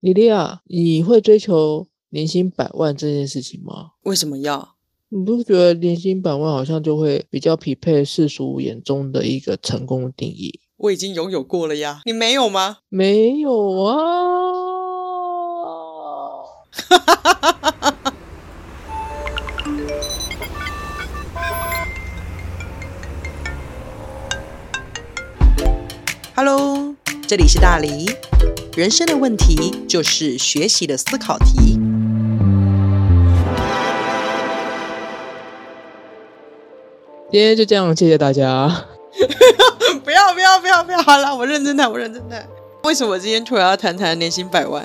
莉莉亚，你会追求年薪百万这件事情吗？为什么要？你不觉得年薪百万好像就会比较匹配世俗眼中的一个成功的定义？我已经拥有过了呀，你没有吗？没有啊。哈哈哈哈哈哈 Hello，这里是大黎。人生的问题就是学习的思考题。今天就这样，谢谢大家。不要不要不要不要！好了，我认真的，我认真的。为什么今天突然要谈谈年薪百万？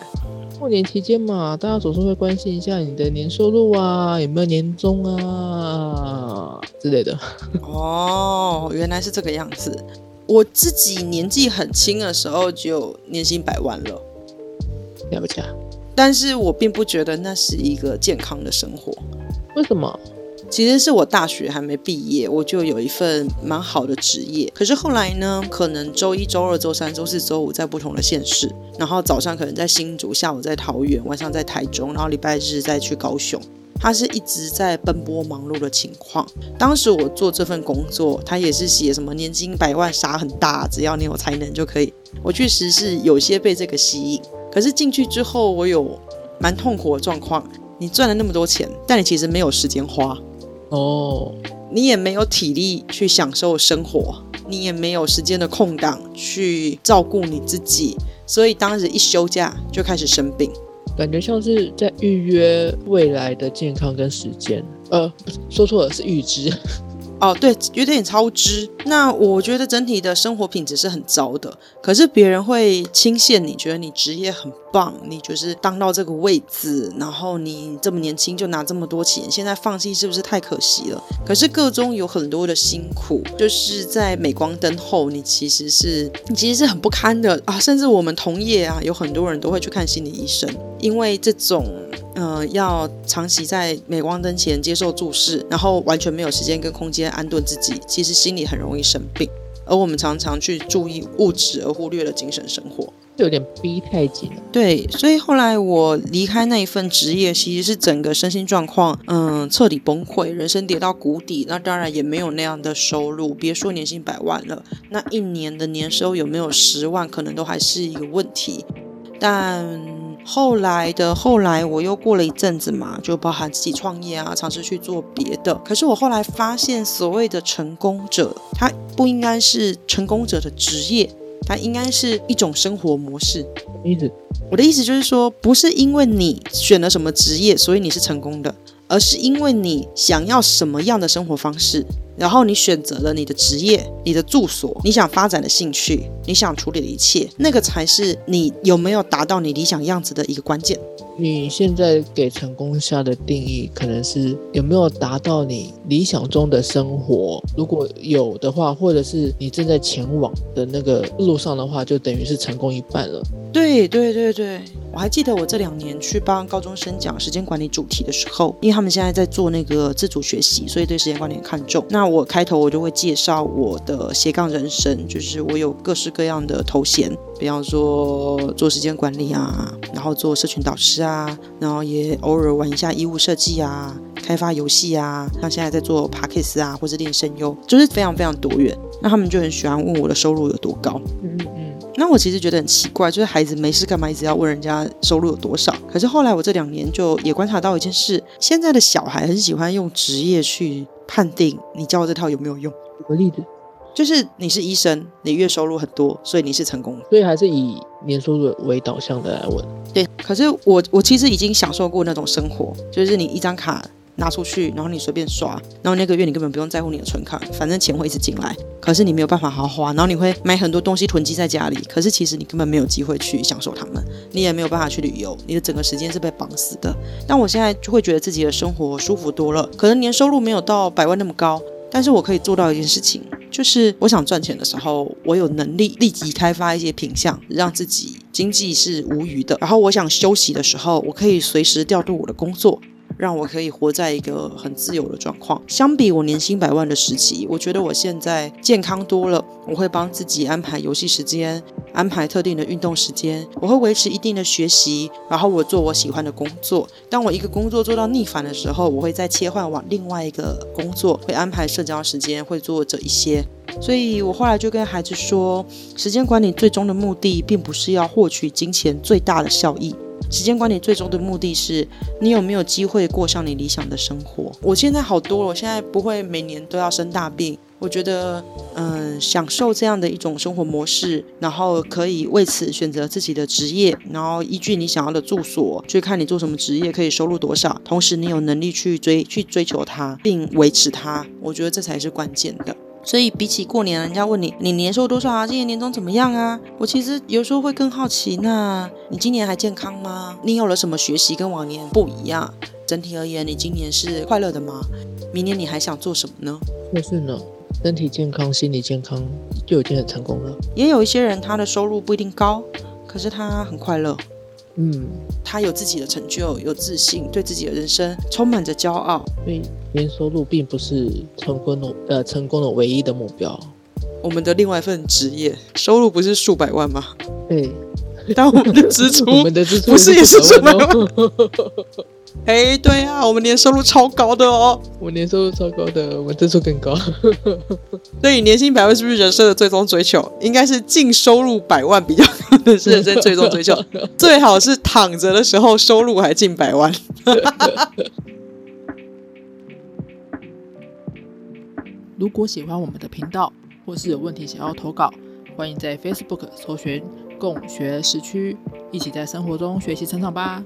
过年期间嘛，大家总是会关心一下你的年收入啊，有没有年终啊之类的。哦，原来是这个样子。我自己年纪很轻的时候就年薪百万了，了不起啊！但是我并不觉得那是一个健康的生活。为什么？其实是我大学还没毕业，我就有一份蛮好的职业。可是后来呢，可能周一、周二、周三、周四、周五在不同的县市，然后早上可能在新竹，下午在桃园，晚上在台中，然后礼拜日再去高雄。他是一直在奔波忙碌的情况。当时我做这份工作，他也是写什么年薪百万傻很大，只要你有才能就可以。我确实是有些被这个吸引，可是进去之后，我有蛮痛苦的状况。你赚了那么多钱，但你其实没有时间花哦，你也没有体力去享受生活，你也没有时间的空档去照顾你自己，所以当时一休假就开始生病。感觉像是在预约未来的健康跟时间，呃，说错了，是预知。哦，对，有点超支。那我觉得整体的生活品质是很糟的。可是别人会倾羡你，觉得你职业很棒，你就是当到这个位置，然后你这么年轻就拿这么多钱，现在放弃是不是太可惜了？可是个中有很多的辛苦，就是在镁光灯后，你其实是你其实是很不堪的啊。甚至我们同业啊，有很多人都会去看心理医生，因为这种。呃，要长期在镁光灯前接受注视，然后完全没有时间跟空间安顿自己，其实心里很容易生病。而我们常常去注意物质，而忽略了精神生活，有点逼太紧了。对，所以后来我离开那一份职业，其实是整个身心状况，嗯，彻底崩溃，人生跌到谷底。那当然也没有那样的收入，别说年薪百万了，那一年的年收有没有十万，可能都还是一个问题。但后来的后来，我又过了一阵子嘛，就包含自己创业啊，尝试去做别的。可是我后来发现，所谓的成功者，他不应该是成功者的职业，他应该是一种生活模式。意思，我的意思就是说，不是因为你选了什么职业，所以你是成功的，而是因为你想要什么样的生活方式。然后你选择了你的职业、你的住所、你想发展的兴趣、你想处理的一切，那个才是你有没有达到你理想样子的一个关键。你现在给成功下的定义，可能是有没有达到你理想中的生活？如果有的话，或者是你正在前往的那个路上的话，就等于是成功一半了。对对对对，我还记得我这两年去帮高中生讲时间管理主题的时候，因为他们现在在做那个自主学习，所以对时间管理很看重。那我开头我就会介绍我的斜杠人生，就是我有各式各样的头衔，比方说做时间管理啊，然后做社群导师啊，然后也偶尔玩一下衣物设计啊，开发游戏啊，像现在在做 p a c k e s 啊，或者练声优，就是非常非常多元。那他们就很喜欢问我的收入有多高。嗯。那我其实觉得很奇怪，就是孩子没事干嘛一直要问人家收入有多少？可是后来我这两年就也观察到一件事，现在的小孩很喜欢用职业去判定你教这套有没有用。举个例子，就是你是医生，你月收入很多，所以你是成功的。所以还是以年收入为导向的来问。对，可是我我其实已经享受过那种生活，就是你一张卡。拿出去，然后你随便刷，然后那个月你根本不用在乎你的存款，反正钱会一直进来。可是你没有办法好好花，然后你会买很多东西囤积在家里。可是其实你根本没有机会去享受它们，你也没有办法去旅游，你的整个时间是被绑死的。但我现在就会觉得自己的生活舒服多了，可能年收入没有到百万那么高，但是我可以做到一件事情，就是我想赚钱的时候，我有能力立即开发一些品相，让自己经济是无余的。然后我想休息的时候，我可以随时调度我的工作。让我可以活在一个很自由的状况。相比我年薪百万的时期，我觉得我现在健康多了。我会帮自己安排游戏时间，安排特定的运动时间，我会维持一定的学习，然后我做我喜欢的工作。当我一个工作做到逆反的时候，我会再切换往另外一个工作，会安排社交时间，会做这一些。所以我后来就跟孩子说，时间管理最终的目的，并不是要获取金钱最大的效益。时间管理最终的目的是你有没有机会过上你理想的生活。我现在好多了，我现在不会每年都要生大病。我觉得，嗯，享受这样的一种生活模式，然后可以为此选择自己的职业，然后依据你想要的住所去看你做什么职业可以收入多少，同时你有能力去追去追求它并维持它。我觉得这才是关键的。所以比起过年，人家问你你年收多少啊？今年年终怎么样啊？我其实有时候会更好奇，那你今年还健康吗？你有了什么学习跟往年不一样？整体而言，你今年是快乐的吗？明年你还想做什么呢？就是呢，身体健康、心理健康就已经很成功了。也有一些人，他的收入不一定高，可是他很快乐。嗯，他有自己的成就，有自信，对自己的人生充满着骄傲。所以年收入并不是成功的呃成功的唯一的目标。我们的另外一份职业收入不是数百万吗？对，但我们的支出，我们的支出不是也是数百万万？哎，对啊，我们年收入超高的哦。我年收入超高的，我们支出更高。所以年薪百万是不是人生的最终追求？应该是净收入百万比较可能是人生最终追求，最好是躺着的时候收入还近百万。如果喜欢我们的频道，或是有问题想要投稿，欢迎在 Facebook 搜寻“共学时区”，一起在生活中学习成长吧。